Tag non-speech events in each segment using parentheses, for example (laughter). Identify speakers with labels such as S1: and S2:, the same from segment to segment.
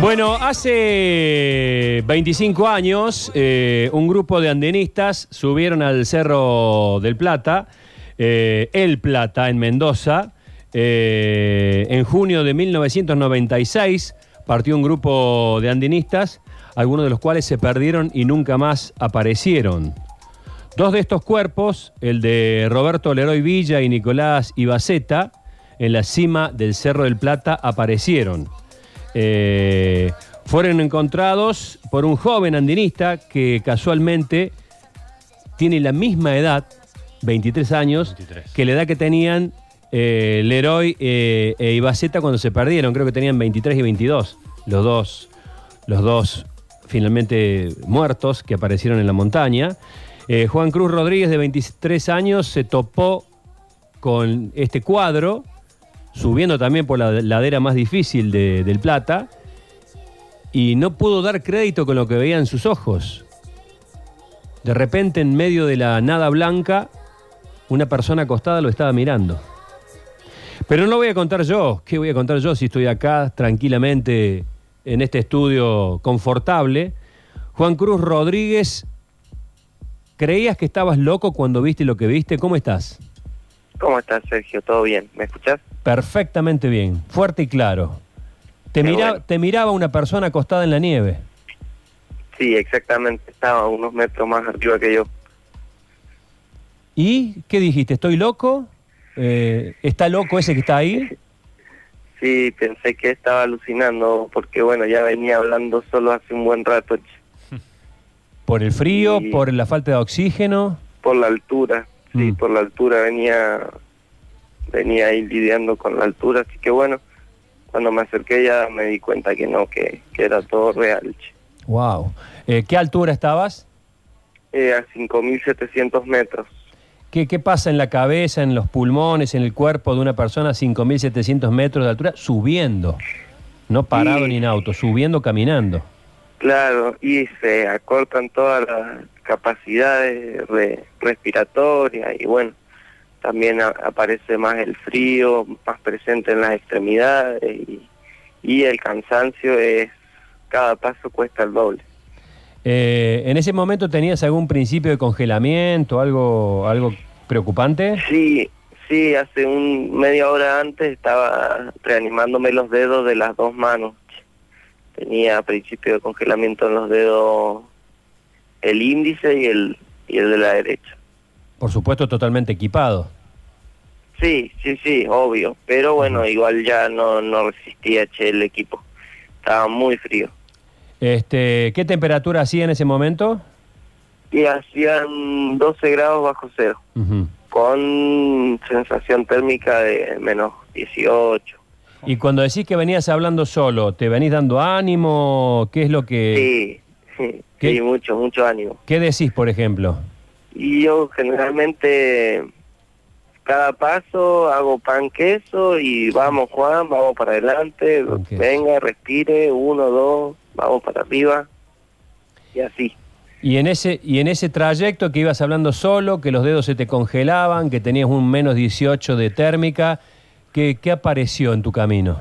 S1: Bueno, hace 25 años eh, un grupo de andenistas subieron al Cerro del Plata, eh, El Plata, en Mendoza. Eh, en junio de 1996 partió un grupo de andenistas, algunos de los cuales se perdieron y nunca más aparecieron. Dos de estos cuerpos, el de Roberto Leroy Villa y Nicolás Ibaceta, en la cima del Cerro del Plata aparecieron. Eh, fueron encontrados por un joven andinista que casualmente tiene la misma edad, 23 años,
S2: 23.
S1: que la edad que tenían eh, Leroy eh, e Ibaceta cuando se perdieron. Creo que tenían 23 y 22, los dos, los dos finalmente muertos que aparecieron en la montaña. Eh, Juan Cruz Rodríguez, de 23 años, se topó con este cuadro, subiendo también por la ladera más difícil de- del Plata, y no pudo dar crédito con lo que veía en sus ojos. De repente, en medio de la nada blanca, una persona acostada lo estaba mirando. Pero no lo voy a contar yo. ¿Qué voy a contar yo si estoy acá tranquilamente en este estudio confortable? Juan Cruz Rodríguez, ¿creías que estabas loco cuando viste lo que viste? ¿Cómo estás?
S3: ¿Cómo estás, Sergio? ¿Todo bien? ¿Me escuchás?
S1: Perfectamente bien, fuerte y claro. Te, mira-
S3: bueno.
S1: te miraba una persona acostada en la nieve.
S3: Sí, exactamente. Estaba unos metros más arriba que yo.
S1: ¿Y qué dijiste? ¿Estoy loco? Eh, ¿Está loco ese que está ahí? (laughs)
S3: Sí, pensé que estaba alucinando porque, bueno, ya venía hablando solo hace un buen rato (laughs)
S1: ¿Por el frío? ¿Por la falta de oxígeno?
S3: por la altura. Sí,
S1: Mm.
S3: por la altura venía venía ahí lidiando con la altura. Así que, bueno, cuando me acerqué ya me di cuenta que no, que, que era todo real. che.
S1: Wow. Eh, ¿Qué altura estabas?
S3: Eh, a 5.700 metros.
S1: ¿Qué, ¿Qué pasa en la cabeza, en los pulmones, en el cuerpo de una persona a 5.700 metros de altura subiendo? No parado
S3: Sí.
S1: ni en auto, subiendo caminando.
S3: Claro, y se acortan todas las capacidades re- respiratorias y bueno, también aparece más el frío, más presente en las extremidades y, y el cansancio es, cada paso cuesta el doble.
S1: Eh, ¿En ese momento tenías algún principio de congelamiento, algo, algo preocupante?
S3: Sí, sí, hace un media hora antes estaba reanimándome los dedos de las dos manos. Tenía principio de congelamiento en los dedos, el índice y el, y el de la derecha.
S1: Por supuesto, totalmente equipado.
S3: Sí, sí, sí, obvio. Pero bueno, igual ya no, no resistía che, el equipo. Estaba muy frío.
S1: Este, ¿Qué temperatura hacía en ese momento?
S3: Y hacían 12 grados bajo cero, con sensación térmica de menos 18.
S1: Y cuando decís que venías hablando solo, ¿te venís dando ánimo? ¿Qué es lo que...
S3: Sí, sí, (laughs)
S1: ¿Qué?
S3: sí, mucho, mucho ánimo.
S1: ¿Qué decís, por ejemplo?
S3: Y yo generalmente cada paso hago pan queso y vamos Juan, vamos para adelante, venga, respire, uno, dos, vamos para arriba y así.
S1: Y en ese, y en ese trayecto que ibas hablando solo, que los dedos se te congelaban, que tenías un menos 18 de térmica, ¿qué, qué apareció en tu camino?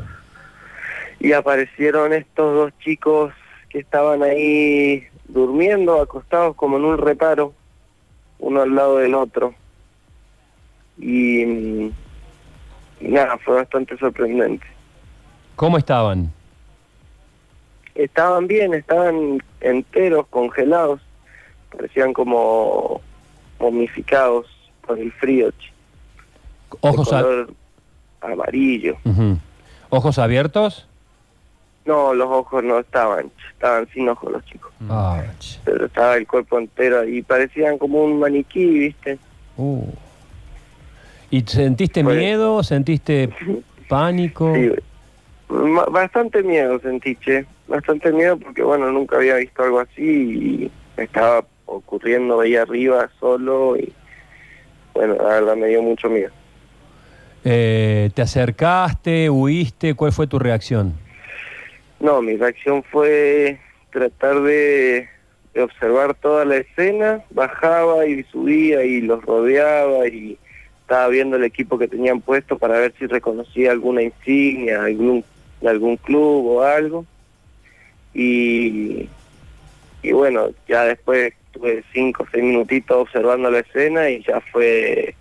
S3: Y aparecieron estos dos chicos que estaban ahí durmiendo, acostados como en un reparo, uno al lado del otro. Y, y nada, fue bastante sorprendente.
S1: ¿Cómo estaban?
S3: Estaban bien, estaban enteros, congelados, parecían como momificados por el frío,
S1: ¿Ojos,
S3: color amarillo.
S1: Ujú. ¿Ojos abiertos?
S3: No, los ojos no estaban, estaban sin ojos los chicos.
S1: Ah, ch-
S3: pero estaba el cuerpo entero y parecían como un maniquí, ¿viste?
S1: uh. ¿Y sentiste
S3: Fue-
S1: miedo? ¿Sentiste (laughs) pánico?
S3: Sí, bastante miedo sentí, che, bastante miedo porque, bueno, nunca había visto algo así y estaba ocurriendo ahí arriba solo y, bueno, la verdad me dio mucho miedo.
S1: Eh, ¿Te acercaste? ¿Huiste? ¿Cuál fue tu reacción?
S3: No, mi reacción fue tratar de, observar toda la escena, bajaba y subía y los rodeaba y estaba viendo el equipo que tenían puesto para ver si reconocía alguna insignia algún, algún club o algo. y, y bueno, ya después tuve cinco o seis minutitos observando la escena y ya fue,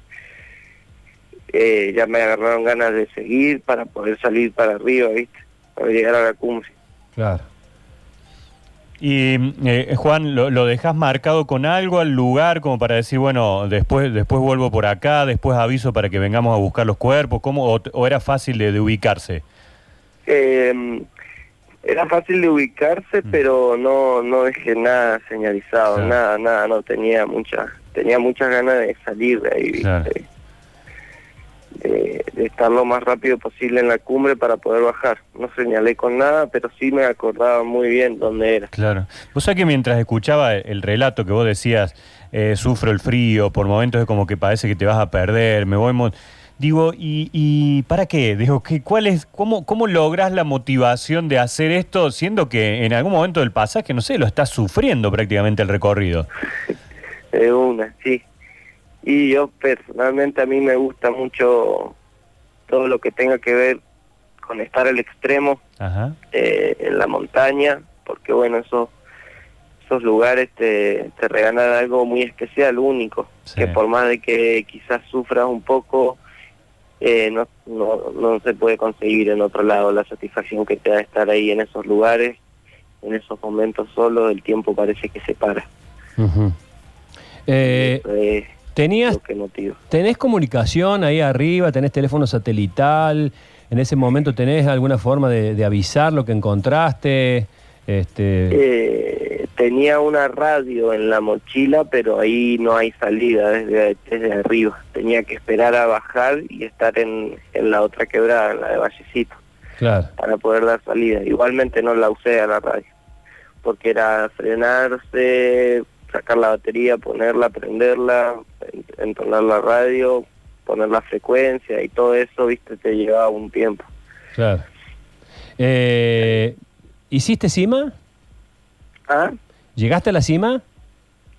S3: eh, ya me agarraron ganas de seguir para poder salir para arriba, ¿viste? Para llegar a la cumbre.
S1: Claro.
S2: Y eh, Juan, ¿lo, ¿lo dejas marcado con algo al lugar como para decir, bueno, después después vuelvo por acá, después aviso para que vengamos a buscar los cuerpos? ¿Cómo, o, o era fácil de, de ubicarse?
S3: Eh, era fácil de ubicarse,
S2: Mm.
S3: pero no no dejé nada señalizado,
S2: Claro.
S3: nada, nada, no tenía mucha, tenía muchas ganas de salir de ahí, ¿viste? De, de estar lo más rápido posible en la cumbre para poder bajar. No señalé con nada, pero sí me acordaba muy bien dónde era.
S2: Claro. Vos sabés que mientras escuchaba el relato que vos decías, eh, sufro el frío, por momentos es como que parece que te vas a perder, me voy... Digo, ¿y, y para qué? Digo, ¿qué, cuál es, cómo, ¿cómo logras la motivación de hacer esto siendo que en algún momento del pasaje, no sé, lo estás sufriendo prácticamente el recorrido? (laughs)
S3: De una, sí. Y yo personalmente a mí me gusta mucho todo lo que tenga que ver con estar al extremo
S2: Ajá.
S3: eh, en la montaña, porque bueno, esos, esos lugares te, te regalan algo muy especial, único,
S2: Sí.
S3: que por más de que quizás sufras un poco, eh, no, no, no se puede conseguir en otro lado la satisfacción que te da estar ahí en esos lugares, en esos momentos solos, el tiempo parece que se para.
S1: Eh,
S3: es
S1: ¿Tenías
S3: que.
S1: ¿Tenés comunicación ahí arriba? ¿Tenés teléfono satelital? ¿En ese momento tenés alguna forma de, de avisar lo que encontraste? Este,
S3: Eh, tenía una radio en la mochila, pero ahí no hay salida desde, desde arriba. Tenía que esperar a bajar y estar en, en la otra quebrada, en la de Vallecito,
S1: claro.
S3: para poder dar salida. Igualmente no la usé a la radio, porque era frenarse, sacar la batería, ponerla, prenderla, en- entonar la radio, poner la frecuencia y todo eso, viste, te llevaba un tiempo.
S1: Claro. Eh, ¿Hiciste cima?
S3: ¿Ah?
S1: ¿Llegaste a la cima?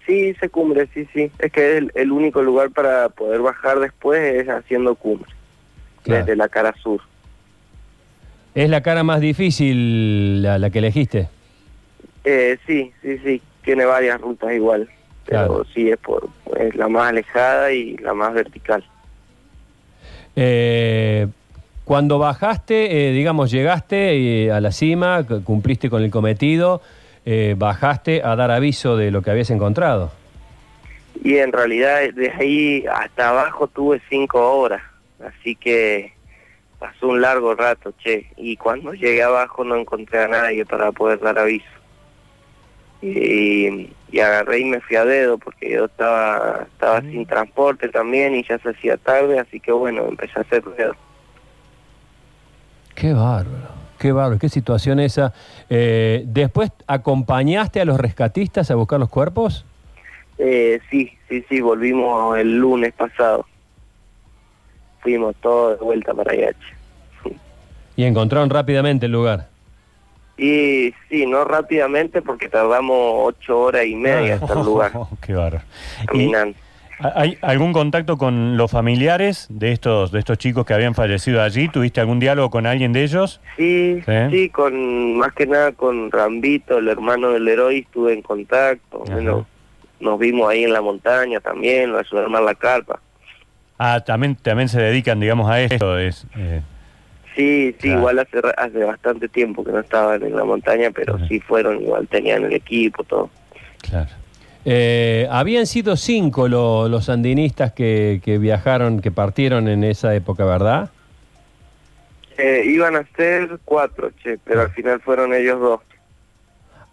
S3: Sí, hice cumbre, sí, sí. Es que el, el único lugar para poder bajar después es haciendo cumbre,
S1: Claro.
S3: desde la cara sur.
S1: ¿Es la cara más difícil la, la que elegiste?
S3: Eh, sí, sí, sí. Tiene varias rutas igual, pero
S1: Claro.
S3: sí es por es la más alejada y la más vertical.
S1: Eh, cuando bajaste, eh, digamos, llegaste eh, a la cima, cumpliste con el cometido, eh, bajaste a dar aviso de lo que habías encontrado.
S3: Y en realidad de ahí hasta abajo tuve cinco horas, así que pasó un largo rato, che. Y cuando llegué abajo no encontré a nadie para poder dar aviso. Y, y agarré y me fui a dedo porque yo estaba estaba sin transporte también y ya se hacía tarde, así que bueno, empecé a hacer dedo.
S1: Qué bárbaro, qué bárbaro, qué situación esa. Eh, ¿Después acompañaste a los rescatistas a buscar los cuerpos?
S3: Eh, sí, sí, sí, volvimos el lunes pasado. Fuimos todos de vuelta para allá. che.
S1: Y encontraron rápidamente el lugar.
S3: Y sí, no rápidamente porque tardamos ocho horas y media hasta el lugar, (laughs)
S2: Qué bárbaro. ¿Y
S3: caminando.
S2: ¿Hay algún contacto con los familiares de estos, de estos chicos que habían fallecido allí? ¿Tuviste algún diálogo con alguien de ellos?
S3: Sí,
S2: ¿Sí?
S3: sí, con más que nada con Rambito, el hermano del héroe, estuve en contacto. Bueno, nos vimos ahí en la montaña también, lo ayudé a armar la carpa.
S2: Ah, también, también se dedican, digamos, a esto. Es, eh,
S3: Sí, sí,
S2: Claro.
S3: igual hace, hace bastante tiempo que no estaban en la montaña, pero sí fueron, igual tenían el equipo, todo.
S2: claro.
S1: Eh, habían sido cinco lo- los sandinistas que, que viajaron, que partieron en esa época, ¿verdad?
S3: Eh, iban a ser cuatro, che, pero al final fueron ellos dos.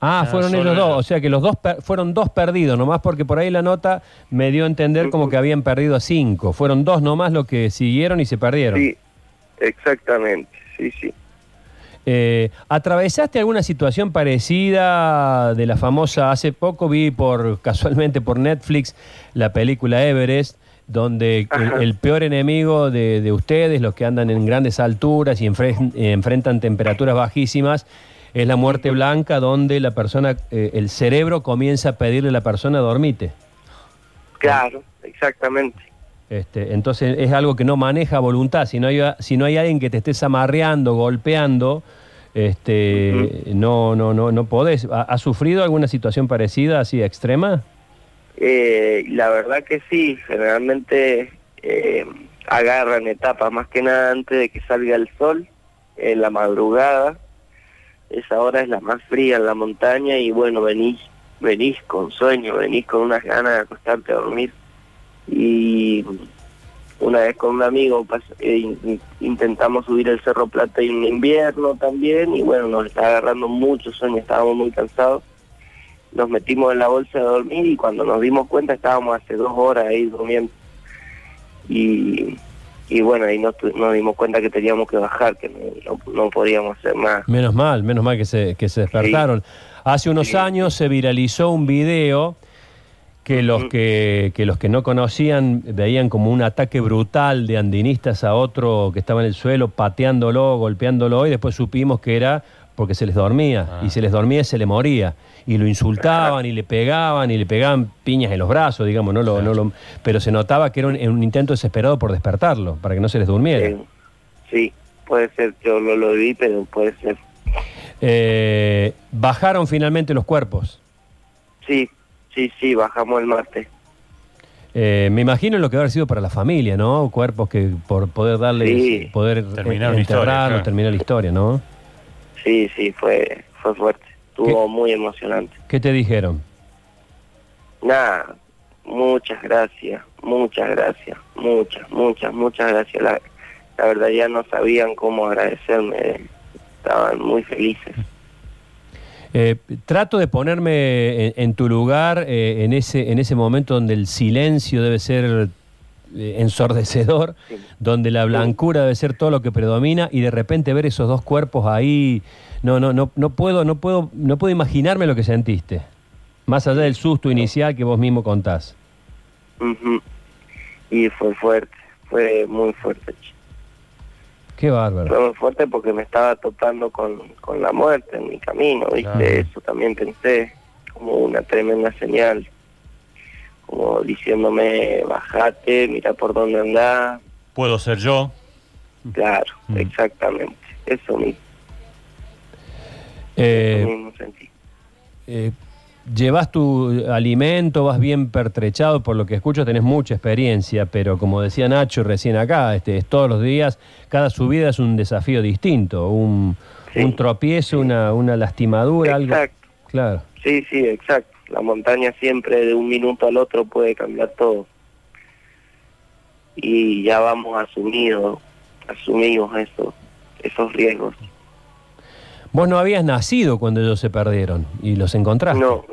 S1: Ah,
S2: Ah,
S1: fueron ellos dos, o sea que los dos per- fueron dos perdidos, nomás porque por ahí la nota me dio a entender como que habían perdido a cinco. Fueron dos nomás los que siguieron y se perdieron.
S3: Sí, exactamente, sí, sí.
S1: Eh, ¿Atravesaste alguna situación parecida de la famosa? Hace poco vi por casualmente por Netflix la película Everest, donde el, el peor enemigo de, de ustedes, los que andan en grandes alturas y enfren- enfrentan temperaturas bajísimas, es la muerte blanca, donde la persona, eh, el cerebro comienza a pedirle a la persona dormite.
S3: Claro, exactamente.
S1: Este, entonces es algo que no maneja voluntad. Si no hay, si no hay alguien que te estés amarreando, golpeando, Este, no, no, no, no podés. ¿Ha, ha sufrido alguna situación parecida, así extrema?
S3: Eh, la verdad que sí, generalmente eh, agarran etapas más que nada antes de que salga el sol, en la madrugada. Esa hora es la más fría en la montaña y bueno, venís, venís con sueño, venís con unas ganas de acostarte a dormir. Y una vez con un amigo eh, in- intentamos subir el Cerro Plata en invierno también y bueno, nos estaba agarrando mucho sueño, estábamos muy cansados nos metimos en la bolsa de dormir y cuando nos dimos cuenta estábamos hace dos horas ahí durmiendo. Y, y bueno, ahí nos, nos dimos cuenta que teníamos que bajar, que no, no, podíamos hacer más.
S1: Menos mal, menos mal que se, que se despertaron. Hace unos
S3: Sí.
S1: años se viralizó un video que los
S3: Ujú.
S1: que, que los que no conocían veían como un ataque brutal de andinistas a otro que estaba en el suelo, pateándolo, golpeándolo, y después supimos que era porque se les dormía,
S2: Ah.
S1: y se les dormía y se le moría. Y lo insultaban, y le pegaban, y le pegaban piñas en los brazos, digamos, no lo, no lo- pero se notaba que era un, un intento desesperado por despertarlo, para que no se les durmiera.
S3: Sí, puede ser, yo no lo vi, pero puede ser.
S1: Eh, bajaron finalmente los cuerpos.
S3: Sí, sí, sí, bajamos el martes.
S1: Eh, me imagino lo que va a haber sido para la familia, ¿no? Cuerpos que por poder darle,
S3: Sí.
S1: poder
S2: Terminar
S1: eh,
S2: una historia, claro.
S1: terminar la historia, ¿no?
S3: Sí, sí, fue, fue fuerte. Estuvo muy emocionante.
S1: ¿Qué te dijeron?
S3: Nada, muchas gracias, muchas gracias, muchas, muchas, muchas gracias. La, la verdad ya no sabían cómo agradecerme, estaban muy felices.
S1: Eh, trato de ponerme en, en tu lugar eh, en, ese, en ese momento donde el silencio debe ser eh, ensordecedor,
S3: Sí.
S1: donde la blancura debe ser todo lo que predomina y de repente ver esos dos cuerpos ahí, no, no, no, no puedo, no puedo, no puedo imaginarme lo que sentiste. Más allá del susto inicial que vos mismo contás.
S3: Y fue fuerte, fue muy fuerte. Che.
S1: Qué bárbaro.
S3: Fue muy fuerte porque me estaba topando con, con la muerte en mi camino, ¿viste?
S2: Claro.
S3: Eso también pensé como una tremenda señal, como diciéndome, bajate, mira por dónde andás,
S2: Puedo ser yo.
S3: claro,
S2: Mm.
S3: exactamente, eso mismo,
S1: Eh,
S3: eso mismo sentí.
S1: eh, llevas tu alimento, vas bien pertrechado, por lo que escucho tenés mucha experiencia, pero como decía Nacho recién acá, este, es todos los días, cada subida es un desafío distinto, un,
S3: Sí.
S1: un tropiezo, una, una lastimadura, algo.
S3: Exacto,
S1: Claro.
S3: sí, sí, exacto. La montaña siempre de un minuto al otro puede cambiar todo. Y ya vamos asumidos, asumimos eso, esos riesgos.
S1: Vos no habías nacido cuando ellos se perdieron y los encontraste.
S3: No,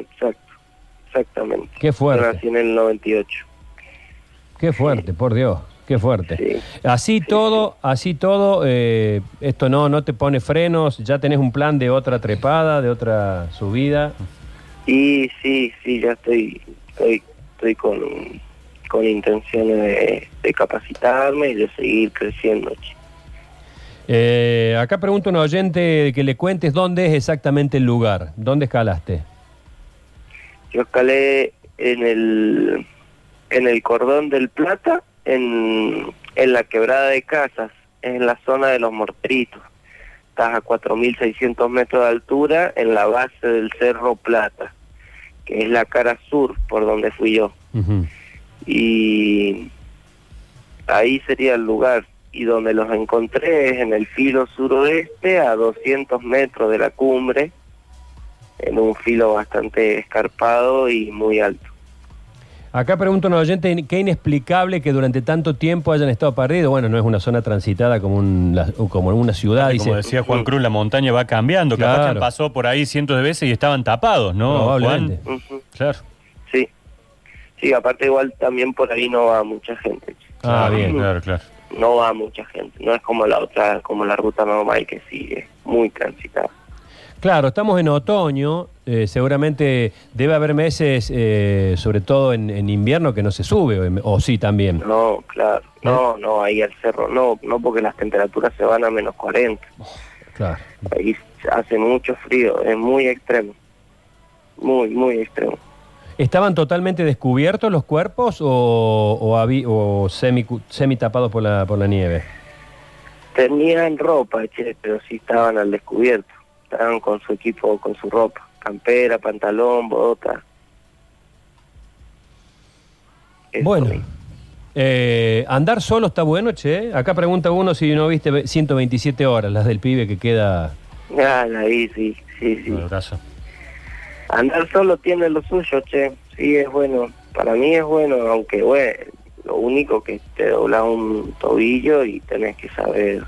S3: exactamente.
S1: Qué
S3: Yo
S1: fuerte,
S3: nací en el 98.
S1: qué fuerte, por Dios, qué fuerte.
S3: Sí.
S1: Así todo, así todo, eh, esto no, no te pone frenos, ya tenés un plan de otra trepada, de otra subida.
S3: Y sí, sí, ya estoy, estoy, estoy con, con intenciones de, de capacitarme y de seguir creciendo.
S1: Eh, acá pregunta un oyente que le cuentes dónde es exactamente el lugar, dónde escalaste.
S3: Yo escalé en el, en el cordón del Plata, en, en la quebrada de casas, en la zona de los morteritos. Estás a 4.600 metros de altura en la base del Cerro Plata, que es la cara sur por donde fui yo. Y ahí sería el lugar y donde los encontré es en el filo suroeste a 200 metros de la cumbre en un filo bastante escarpado y muy alto
S1: Acá pregunta un oyente, qué inexplicable que durante tanto tiempo hayan estado perdidos. Bueno, no es una zona transitada como, un- la- como una ciudad.
S2: Como
S1: dice.
S2: decía Juan Cruz, la montaña va cambiando. Capaz que
S1: Claro.
S2: pasado por ahí cientos de veces y estaban tapados, ¿no?
S1: Probablemente.
S2: Juan?
S3: Ujú,
S2: Claro.
S3: sí sí aparte igual también por ahí no va mucha gente
S1: Ah,
S2: Claro,
S1: bien.
S2: Claro, claro.
S3: no va mucha gente no es como la otra como la ruta normal que sigue muy transitada
S1: Claro, estamos en otoño, eh, seguramente debe haber meses, eh, sobre todo en, en invierno, que no se sube, o, o sí también.
S3: no claro no no ahí al cerro no no porque las temperaturas se van a menos 40
S1: Claro.
S3: Ahí hace mucho frío, es muy extremo. Muy, muy extremo.
S1: ¿Estaban totalmente descubiertos los cuerpos o, o, habí- o semi, semi tapados por la, por la nieve?
S3: Tenían ropa, che, pero sí estaban al descubierto. Estaban con su equipo, con su ropa. Campera, pantalón, bota. Eso
S1: Bueno. Eh, andar solo está bueno, che. Acá pregunta uno si no viste ve- 127 horas, las del pibe que queda.
S3: Ah, la vi, sí, sí, sí.
S2: Un abrazo.
S3: Andar solo tiene lo suyo, che. Sí, es bueno. Para mí es bueno, aunque, bueno, lo único que te dobla un tobillo y tenés que saber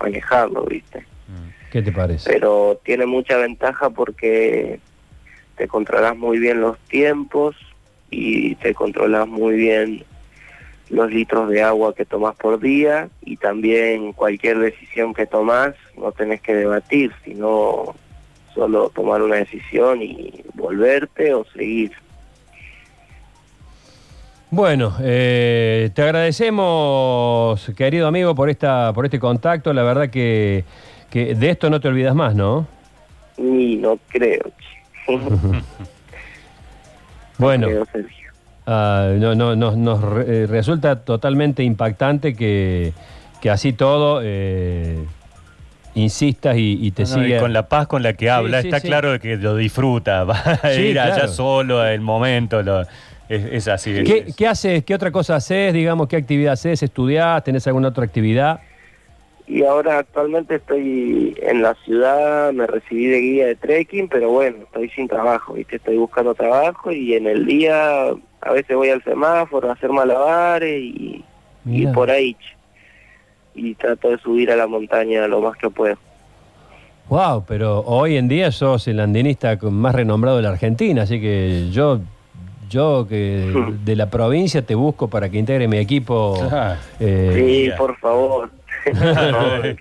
S3: manejarlo, ¿viste?
S1: ¿Qué te parece?
S3: Pero tiene mucha ventaja porque te controlas muy bien los tiempos y te controlas muy bien los litros de agua que tomas por día y también cualquier decisión que tomas no tenés que debatir, sino solo tomar una decisión y volverte o seguir.
S1: Bueno, eh, te agradecemos, querido amigo, por esta, por este contacto. La verdad que, que de esto no te olvidas más, ¿no?
S3: Y no creo. (laughs)
S1: Bueno,
S3: Creo, Sergio.
S1: ah, no, no, no- nos re- eh, resulta totalmente impactante que, que así todo eh, insistas y, y te
S2: No, y con la paz con la que habla,
S1: sí,
S2: está
S1: sí.
S2: claro que lo disfruta, (laughs) va a
S1: Sí,
S2: ir allá solo, el momento, lo- es, es así. es-
S1: ¿Qué, qué haces? ¿Qué otra cosa haces? Digamos, ¿qué actividad haces? ¿Estudiás? ¿Tenés alguna otra actividad?
S3: Y ahora actualmente estoy en la ciudad, me recibí de guía de trekking, pero bueno, estoy sin trabajo, ¿viste? Estoy buscando trabajo y en el día a veces voy al semáforo a hacer malabares y, por ahí. Y trato de subir a la montaña lo más que puedo.
S1: Wow, pero hoy en día sos el andinista con- más renombrado de la Argentina, así que yo, yo que (laughs) de la provincia te busco para que integre mi equipo.
S2: Ah,
S1: eh,
S3: Sí, por favor. (laughs)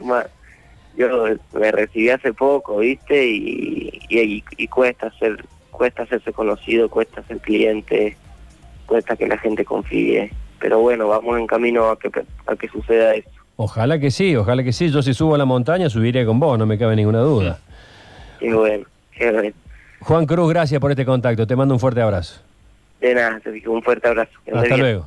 S3: Yo me recibí hace poco, ¿viste? Y, y, y cuesta hacer cuesta hacerse conocido, cuesta ser cliente, cuesta que la gente confíe. Pero bueno, vamos en camino a que, a que suceda eso.
S1: Ojalá que sí, ojalá que sí. Yo si subo a la montaña subiré con vos, no me cabe ninguna duda.
S3: Qué bueno, qué bueno.
S1: Juan Cruz, gracias por este contacto. Te mando un fuerte abrazo.
S3: De nada, un fuerte abrazo.
S1: Hasta
S3: bien.
S1: luego.